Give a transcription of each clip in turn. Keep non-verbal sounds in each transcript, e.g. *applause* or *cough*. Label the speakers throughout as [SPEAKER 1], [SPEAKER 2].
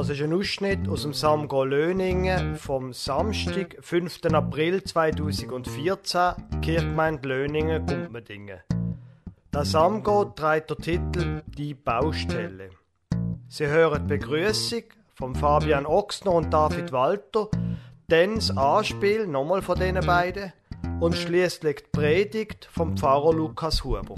[SPEAKER 1] Das ist ein Ausschnitt aus dem Samgo Löningen vom Samstag, 5. April 2014, Kirchgemeinde Löningen, Gumpmendingen. Das Samgo trägt den Titel Die Baustelle. Sie hören die Begrüßung von Fabian Ochsner und David Walter, dann das Anspiel nochmal von diesen beiden und schließlich die Predigt vom Pfarrer Lukas Huber.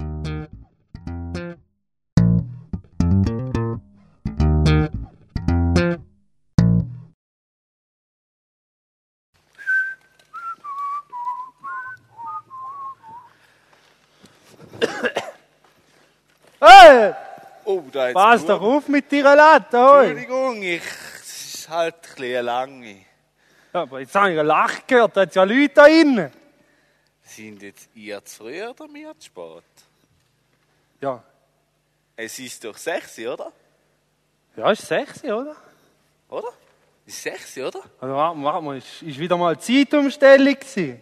[SPEAKER 2] Da jetzt.
[SPEAKER 3] pass doch auf mit deiner Latte, hoi.
[SPEAKER 2] Entschuldigung, ich, es ist halt ein bisschen lange.
[SPEAKER 3] Ja, aber jetzt habe ich einen Lach gehört, da hat ja Leute da innen.
[SPEAKER 2] Sind jetzt ihr zu früh oder wir zu spät?
[SPEAKER 3] Ja,
[SPEAKER 2] Es ist doch sechs, oder?
[SPEAKER 3] ja, ist sexy, oder?
[SPEAKER 2] Oder? Ist sechs, oder?
[SPEAKER 3] Also warte, warte mal, ist, ist wieder mal Zeitumstellung gewesen?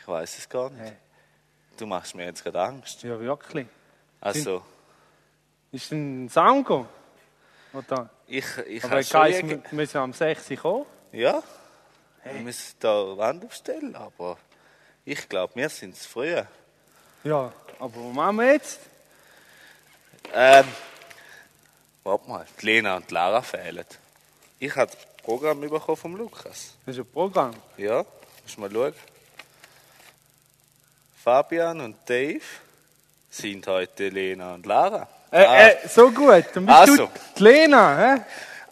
[SPEAKER 2] Ich weiß es gar nicht. Du machst mir jetzt gerade Angst.
[SPEAKER 3] Ja, wirklich.
[SPEAKER 2] Also,
[SPEAKER 3] Ist ein Sango? Oder?
[SPEAKER 2] ich, ich
[SPEAKER 3] Aber
[SPEAKER 2] habe
[SPEAKER 3] ich weiss, wir müssen am 6 Uhr kommen.
[SPEAKER 2] Ja, wir müssen da Wand aufstellen, aber ich glaube, wir sind zu früh.
[SPEAKER 3] Ja, aber was machen wir jetzt?
[SPEAKER 2] Ähm, warte mal, die Lena und die Lara fehlen. Ich habe das Programm bekommen vom Lukas.
[SPEAKER 3] Das ist ein Programm.
[SPEAKER 2] Ja, musst mal schauen. Fabian und Dave sind heute Lena und Lara.
[SPEAKER 3] Äh,
[SPEAKER 2] ah.
[SPEAKER 3] äh, so gut. Dann bist
[SPEAKER 2] Also.
[SPEAKER 3] du die Lena, hä?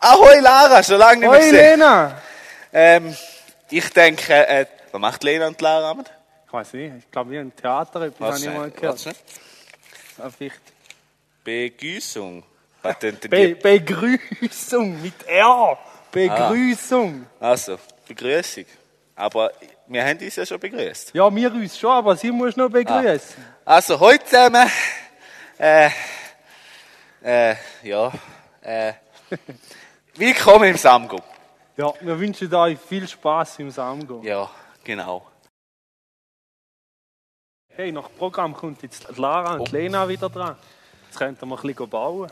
[SPEAKER 2] Ahoi Lara, schon lange nicht mehr gesehen.
[SPEAKER 3] Lena!
[SPEAKER 2] Ähm, ich denke, äh, was macht Lena und Lara?
[SPEAKER 3] Ich weiß nicht, ich glaube, wir im Theater etwas habe ich mal gehört.
[SPEAKER 2] was.
[SPEAKER 3] Ah, vielleicht.
[SPEAKER 2] Was denn
[SPEAKER 3] Be? Begrüßung mit R. Begrüßung.
[SPEAKER 2] Also, Begrüßung. Aber wir haben uns ja schon begrüßt.
[SPEAKER 3] Ja, wir uns schon, aber sie muss noch begrüßen.
[SPEAKER 2] Also, heute zusammen, äh, äh, ja, äh, willkommen im Samgo.
[SPEAKER 3] Ja, wir wünschen euch viel Spaß im Samgo.
[SPEAKER 2] Ja, genau.
[SPEAKER 3] Hey, nach Programm kommt jetzt Lara und die Lena wieder dran. Jetzt könnten wir ein bisschen bauen.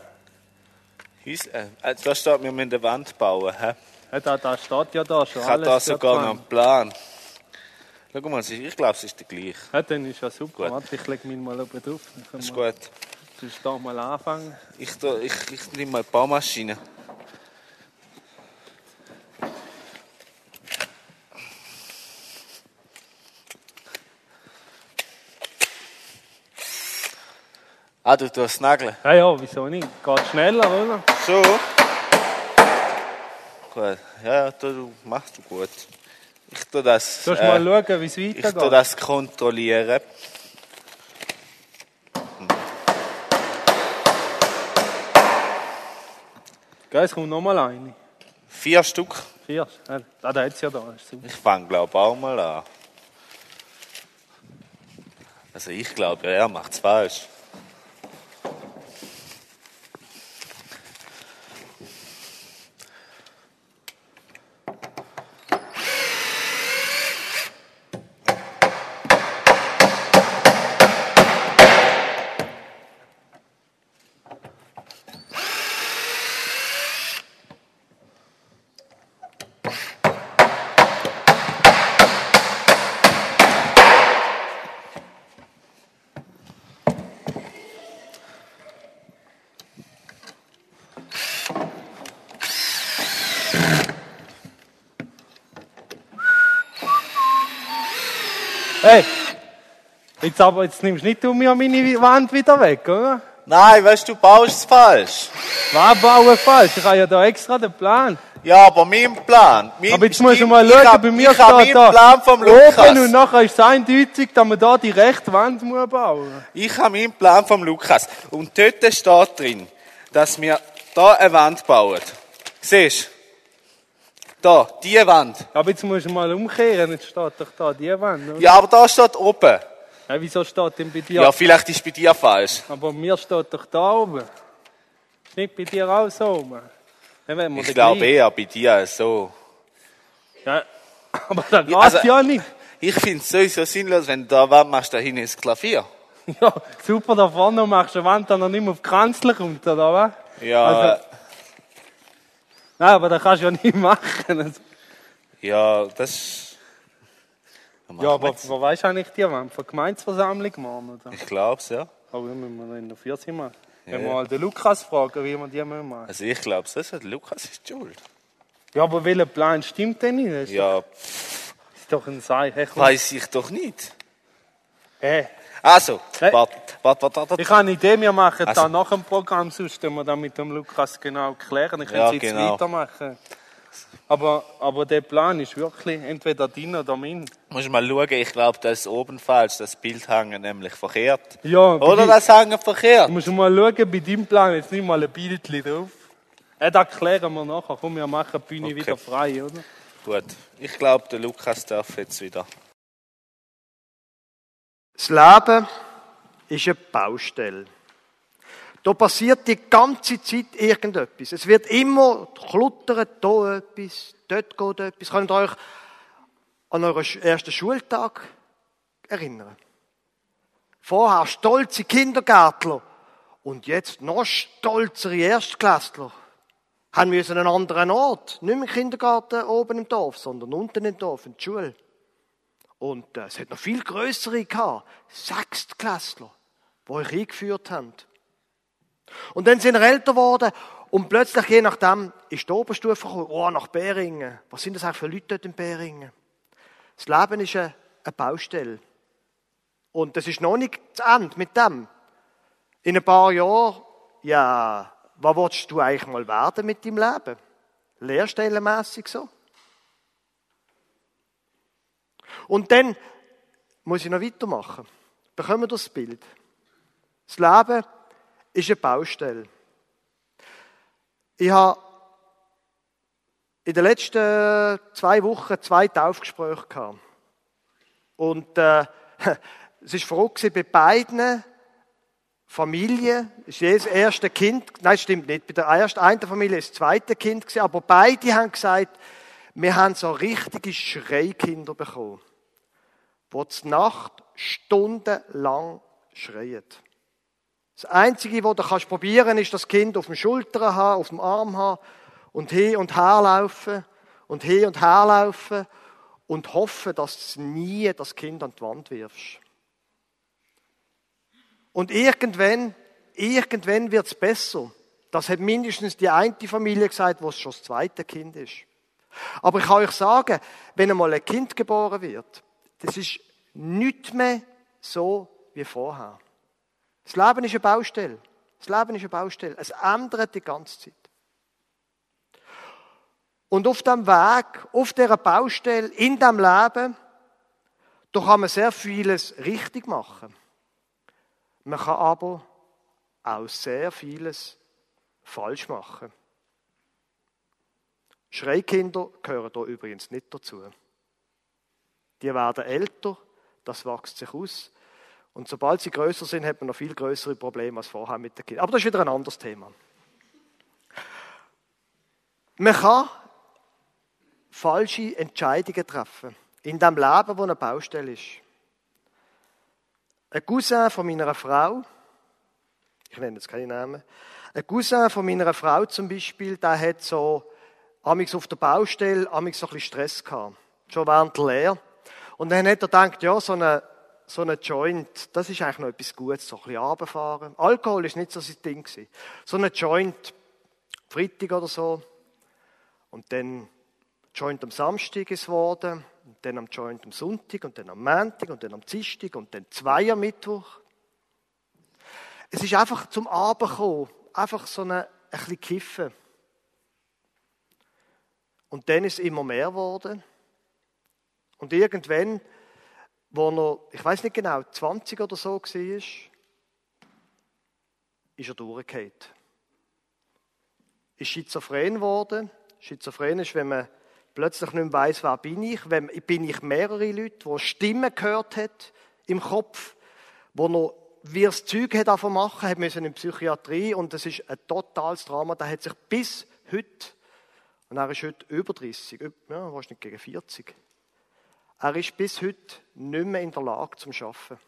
[SPEAKER 2] Häus- äh, also da steht, wir müssen eine Wand bauen. Hä?
[SPEAKER 3] Ja, da, da steht ja da schon
[SPEAKER 2] Ich habe da sogar noch einen Plan. Schau mal, ich glaube, es ist der gleiche.
[SPEAKER 3] Ja, dann ist ja super.
[SPEAKER 2] Gut.
[SPEAKER 3] Warte, ich lege mich mal oben drauf.
[SPEAKER 2] Ist
[SPEAKER 3] wir
[SPEAKER 2] gut.
[SPEAKER 3] sonst da mal anfangen.
[SPEAKER 2] Ich, ich, ich nehme mal die Baumaschine. Ah, du tust nageln.
[SPEAKER 3] Ja, ja, wieso nicht? Geht schneller, oder?
[SPEAKER 2] So. Gut. Ja, du, du machst du gut. Ich tu das.
[SPEAKER 3] Sollst
[SPEAKER 2] äh,
[SPEAKER 3] mal schauen, wie es
[SPEAKER 2] ich tu
[SPEAKER 3] weitergeht?
[SPEAKER 2] das kontrollieren.
[SPEAKER 3] Gell, es kommt nochmal eine.
[SPEAKER 2] Vier Stück.
[SPEAKER 3] Vier. Ja, da, hat es ja da.
[SPEAKER 2] Ich fange, glaube auch mal an. Also ich glaube, er macht es falsch.
[SPEAKER 3] Hey! Jetzt aber, jetzt nimmst nicht du mir meine Wand wieder weg, oder?
[SPEAKER 2] Nein, weißt du, du baust es falsch.
[SPEAKER 3] Was bauen falsch? Ich habe ja da extra den Plan.
[SPEAKER 2] Ja, aber mein Plan. Mein,
[SPEAKER 3] Aber jetzt musst du mal schauen,
[SPEAKER 2] hab-
[SPEAKER 3] bei mir
[SPEAKER 2] ich
[SPEAKER 3] steht da
[SPEAKER 2] Plan vom
[SPEAKER 3] oben und
[SPEAKER 2] Lukas.
[SPEAKER 3] nachher ist es eindeutig, dass man da die rechte Wand muss bauen
[SPEAKER 2] Ich habe meinen Plan vom Lukas. Und dort steht drin, dass wir da eine Wand bauen. Siehst du? Da, die Wand.
[SPEAKER 3] Aber jetzt musst du mal umkehren, jetzt steht doch da die Wand. Oder?
[SPEAKER 2] Ja, aber da steht oben.
[SPEAKER 3] Ja, wieso steht denn bei dir?
[SPEAKER 2] Ja, vielleicht ist bei dir falsch.
[SPEAKER 3] Aber mir steht doch da oben. Ist nicht bei dir auch so oben? Dann
[SPEAKER 2] Ich glaube eher bei dir so.
[SPEAKER 3] Ja, *laughs* aber da geht
[SPEAKER 2] also-
[SPEAKER 3] ja nicht.
[SPEAKER 2] Ich finde es sowieso sinnlos, wenn du da Wand machst, da hinten ist Klavier. *laughs*
[SPEAKER 3] Ja, super, da vorne machst du eine Wand, die noch nicht mehr auf die Kanzel kommt, oder was?
[SPEAKER 2] Ja,
[SPEAKER 3] Also- Nein, aber das kannst du ja nicht *laughs* machen.
[SPEAKER 2] Ja, das.
[SPEAKER 3] Ja,
[SPEAKER 2] wir
[SPEAKER 3] aber wo weißt du eigentlich die? Von der Gemeinsversammlung machen oder?
[SPEAKER 2] Ich glaub's, ja.
[SPEAKER 3] Aber wie müssen wir in der 14 machen? Wenn
[SPEAKER 2] Ja,
[SPEAKER 3] wir mal den Lukas fragen, wie wir die machen müssen.
[SPEAKER 2] Also ich glaub's, das ist Lukas ist schuld.
[SPEAKER 3] Ja, aber welcher Plan stimmt denn nicht? Das
[SPEAKER 2] Ja,
[SPEAKER 3] doch- ist doch ein Sei. Hey,
[SPEAKER 2] weiß ich doch nicht.
[SPEAKER 3] Hey,
[SPEAKER 2] Also,
[SPEAKER 3] Hey.
[SPEAKER 2] warte, warte, warte, warte.
[SPEAKER 3] ich habe eine Idee, wir machen
[SPEAKER 2] Also-
[SPEAKER 3] da nach dem Programm, sonst wir das mit dem Lukas genau klären. Ich kann
[SPEAKER 2] Ja,
[SPEAKER 3] jetzt
[SPEAKER 2] genau.
[SPEAKER 3] weitermachen. Aber, aber der Plan ist wirklich entweder dein oder mein.
[SPEAKER 2] Musst mal schauen, ich glaube, das ist oben falsch. Das Bild hängt nämlich verkehrt.
[SPEAKER 3] Ja,
[SPEAKER 2] Oder das hängt verkehrt.
[SPEAKER 3] Du musst mal schauen, bei deinem Plan jetzt nicht mal ein Bild drauf. Ja, das klären wir nachher. Komm, wir machen die Bühne
[SPEAKER 2] Okay.
[SPEAKER 3] wieder frei, oder?
[SPEAKER 2] Gut. Ich glaube, der Lukas darf jetzt wieder.
[SPEAKER 1] Das Leben ist eine Baustelle. Da passiert die ganze Zeit irgendetwas. Es wird immer kluttern, da etwas, dort geht etwas. Könnt ihr euch an euren ersten Schultag erinnern? Vorher stolze Kindergärtler und jetzt noch stolzere Erstklässler. Haben müssen einen anderen Ort. Nicht mehr im Kindergarten oben im Dorf, sondern unten im Dorf, in der Schule. Und äh, es hat noch viel größere gehabt. Sechstklässler, die euch eingeführt haben. Und dann sind wir älter geworden und plötzlich, je nachdem, ist die Oberstufe gekommen, oh, nach Beringen. Was sind das eigentlich für Leute dort in Beringen? Das Leben ist eine, eine Baustelle. Und das ist noch nicht zu Ende mit dem. In ein paar Jahren, ja, was willst du eigentlich mal werden mit deinem Leben? Lehrstellenmässig so? Und dann muss ich noch weitermachen. Bekommen wir das Bild. Das Leben ist eine Baustelle. Ich habe in den letzten zwei Wochen zwei Taufgespräche gehabt. Und äh, *laughs* es war gewesen, bei beiden Familien. Ist das erste Kind, nein, stimmt nicht. Bei der ersten einen Familie ist das zweite Kind aber beide haben gesagt, wir haben so richtige Schreikinder bekommen, die die Nacht stundenlang schreien. Das Einzige, was du kannst probieren, ist das Kind auf dem Schulter haben, auf dem Arm haben und hin und her laufen und hin und her laufen und hoffen, dass du nie das Kind an die Wand wirfst. Und irgendwann, irgendwann wird's besser. Das hat mindestens die eine Familie gesagt, wo es schon das zweite Kind ist. Aber ich kann euch sagen, wenn einmal ein Kind geboren wird, das ist nicht mehr so wie vorher. Das Leben ist eine Baustelle. Das Leben ist eine Baustelle. Es ändert die ganze Zeit. Und auf dem Weg, auf dieser Baustelle, in dem Leben, da kann man sehr vieles richtig machen. Man kann aber auch sehr vieles falsch machen. Schreikinder gehören da übrigens nicht dazu. Die werden älter, das wächst sich aus. Und sobald sie größer sind, hat man noch viel größere Probleme als vorher mit den Kindern. Aber das ist wieder ein anderes Thema. Man kann falsche Entscheidungen treffen. In dem Leben, wo eine Baustelle ist. Ein Cousin von meiner Frau, ich nenne jetzt keine Namen, ein Cousin von meiner Frau zum Beispiel, der hat so, amix auf der Baustelle, amix so ein bisschen Stress gehabt. Schon während der Lehre. Und dann hat er gedacht, ja, so eine, so eine Joint, das ist eigentlich noch etwas Gutes, so ein bisschen runterfahren. Alkohol ist nicht so sein Ding gewesen. So eine Joint, Freitag oder so. Und dann Joint am Samstag ist geworden, und dann am Joint am Sonntag, und dann am Montag, und dann am Dienstag, und dann zwei am Mittwoch. Es ist einfach zum Abend gekommen, einfach so eine, ein bisschen kiffen. Und dann ist es immer mehr geworden. Und irgendwann, wo er, ich weiß nicht genau, 20 oder so war, ist er durchgefallen. Ist schizophren geworden. Schizophren ist, wenn man plötzlich nicht mehr weiss, wer bin ich. Wenn, bin ich mehrere Leute, die Stimmen gehört hat im Kopf, wo noch wie er das Zeug hat davon machen, hat müssen in die Psychiatrie und das ist ein totales Drama. Der hat sich bis heute, und er ist heute über 30, ja, wahrscheinlich gegen 40, er ist bis heute nicht mehr in der Lage zum Arbeiten.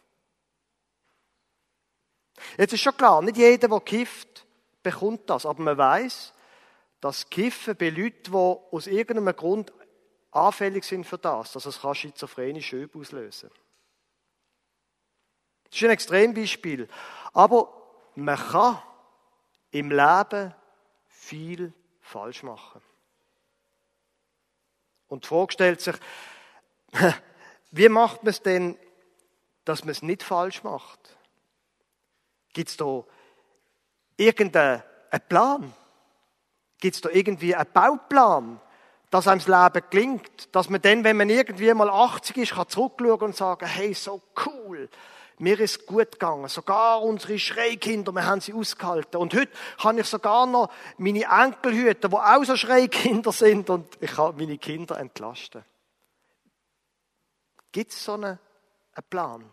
[SPEAKER 1] Jetzt ist schon klar, nicht jeder, der kifft, bekommt das, aber man weiß, dass Kiffen bei Leuten, die aus irgendeinem Grund anfällig sind für das, dass es schizophrene Schöbe auslösen kann. Das ist ein Extrembeispiel. Aber man kann im Leben viel falsch machen. Und die Frage stellt sich, *laughs* wie macht man es denn, dass man es nicht falsch macht? Gibt es da irgendeinen Plan? Gibt es da irgendwie einen Bauplan, dass einem das Leben gelingt? Dass man dann, wenn man irgendwie mal 80 ist, kann zurückschauen und sagen, hey, so cool, mir ist gut gegangen. Sogar unsere Schreikinder, wir haben sie ausgehalten. Und heute kann ich sogar noch meine Enkel hüten, die auch so Schreikinder *laughs* sind, und ich kann meine Kinder entlasten. Gibt es so einen, einen Plan?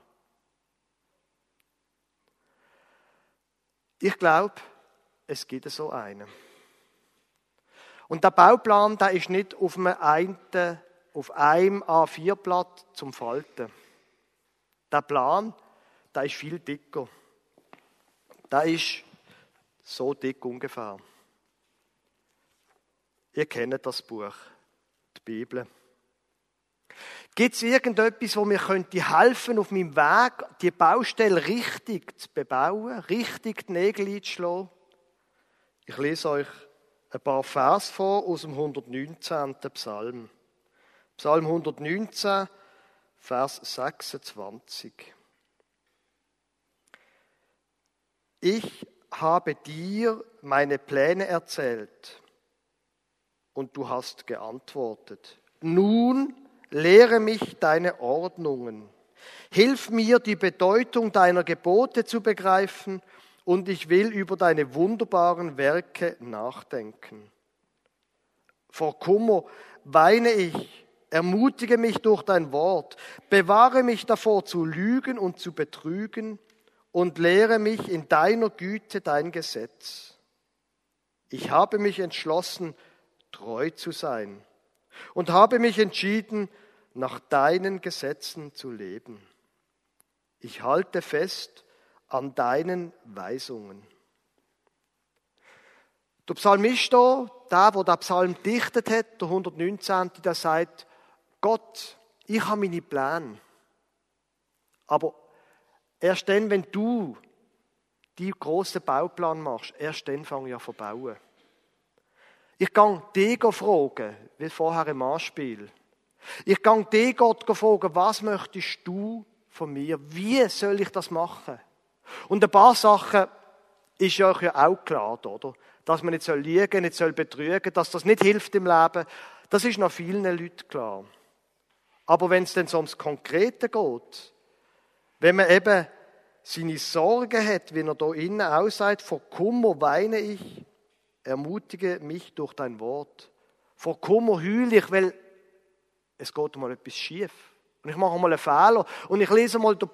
[SPEAKER 1] Ich glaube, es gibt so einen. Und der Bauplan, der ist nicht auf einem, einen, auf einem A4-Blatt zum Falten. Der Plan, der ist viel dicker. Der ist so dick ungefähr. Ihr kennt das Buch, die Bibel. Gibt es irgendetwas, wo mir könnte helfen, auf meinem Weg die Baustelle richtig zu bebauen, richtig die Nägel einzuschlagen? Ich lese euch ein paar Vers vor aus dem 119. Psalm. Psalm 119, Vers 26. Ich habe dir meine Pläne erzählt und du hast geantwortet. Nun lehre mich deine Ordnungen. Hilf mir, die Bedeutung deiner Gebote zu begreifen und ich will über deine wunderbaren Werke nachdenken. Vor Kummer weine ich, ermutige mich durch dein Wort, bewahre mich davor zu lügen und zu betrügen und lehre mich in deiner Güte dein Gesetz. Ich habe mich entschlossen, treu zu sein und habe mich entschieden, nach deinen Gesetzen zu leben. Ich halte fest an deinen Weisungen. Der Psalmist da, der, der Psalm dichtet hat, der 119., der sagt, Gott, ich habe meine Pläne. Aber Erst dann, wenn du die großen Bauplan machst, erst dann fange ich an zu bauen. Ich gehe dich fragen, wie vorher im Anspiel. Ich gehe dich Gott fragen, was möchtest du von mir? Wie soll ich das machen? Und ein paar Sachen ist euch ja auch klar, oder? Dass man nicht soll liegen, nicht soll betrügen, dass das nicht hilft im Leben. Das ist noch vielen Leuten klar. Aber wenn es dann so ums Konkrete geht, wenn man eben seine Sorge hat, wenn er da innen aussagt, vor Kummer weine ich, ermutige mich durch dein Wort. Vor Kummer heule ich, weil es geht mal etwas schief. Und ich mache mal einen Fehler und ich lese mal den,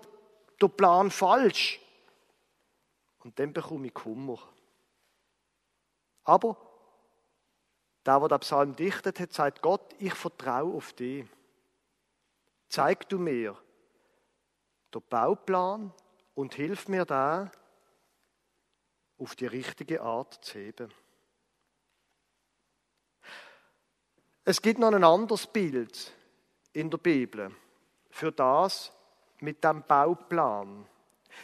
[SPEAKER 1] Plan falsch. Und dann bekomme ich Kummer. Aber der, der Psalm dichtet hat, sagt Gott, ich vertraue auf dich. Zeig du mir den Bauplan, und hilf mir da, auf die richtige Art zu heben. Es gibt noch ein anderes Bild in der Bibel für das mit dem Bauplan.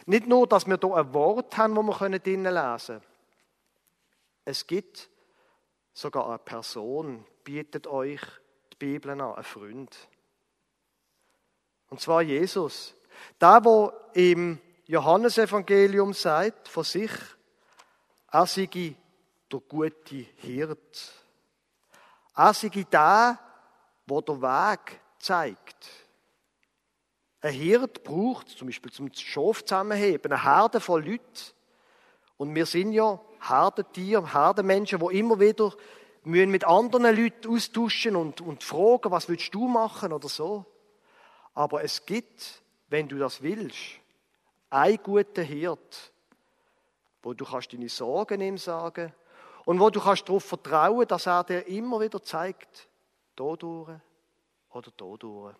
[SPEAKER 1] Nicht nur, dass wir hier ein Wort haben, wo wir drinnen lesen können. Es gibt sogar eine Person, bietet euch die Bibel an, ein Freund. Und zwar Jesus. Da, wo im Johannesevangelium sagt von sich, er sei der gute Hirt. Er sei der, der den Weg zeigt. Ein Hirt braucht, zum Beispiel zum Schaf zusammenheben, eine Herde von Leuten. Und wir sind ja Herdentiere, Herdenmenschen, die immer wieder müssen mit anderen Leuten austauschen und, und fragen, was willst du machen oder so. Aber es gibt, wenn du das willst, ein guter Hirt, wo du kannst deine Sorgen ihm sagen und wo du kannst darauf vertrauen, dass er dir immer wieder zeigt, da oder da.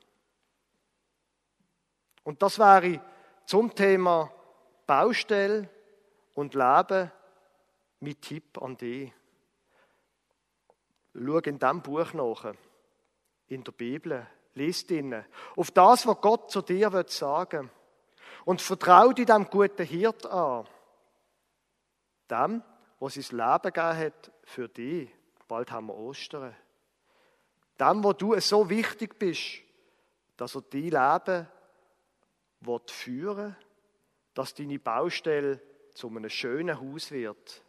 [SPEAKER 1] Und das wäre zum Thema Baustelle und Leben mit Tipp an dich. Schau in diesem Buch nach, in der Bibel, lies drinnen, auf das, was Gott zu dir wird sagen und vertrau dir dem guten Hirt an, dem, wo sein Leben gegeben hat für dich. Bald haben wir Ostern. Dem, wo du so wichtig bist, dass er dein Leben wird führen dass deine Baustelle zu einem schönen Haus wird.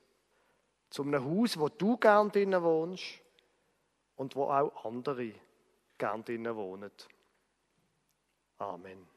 [SPEAKER 1] Zu einem Haus, wo du gern drinnen wohnst und wo auch andere gern drinnen wohnen. Amen.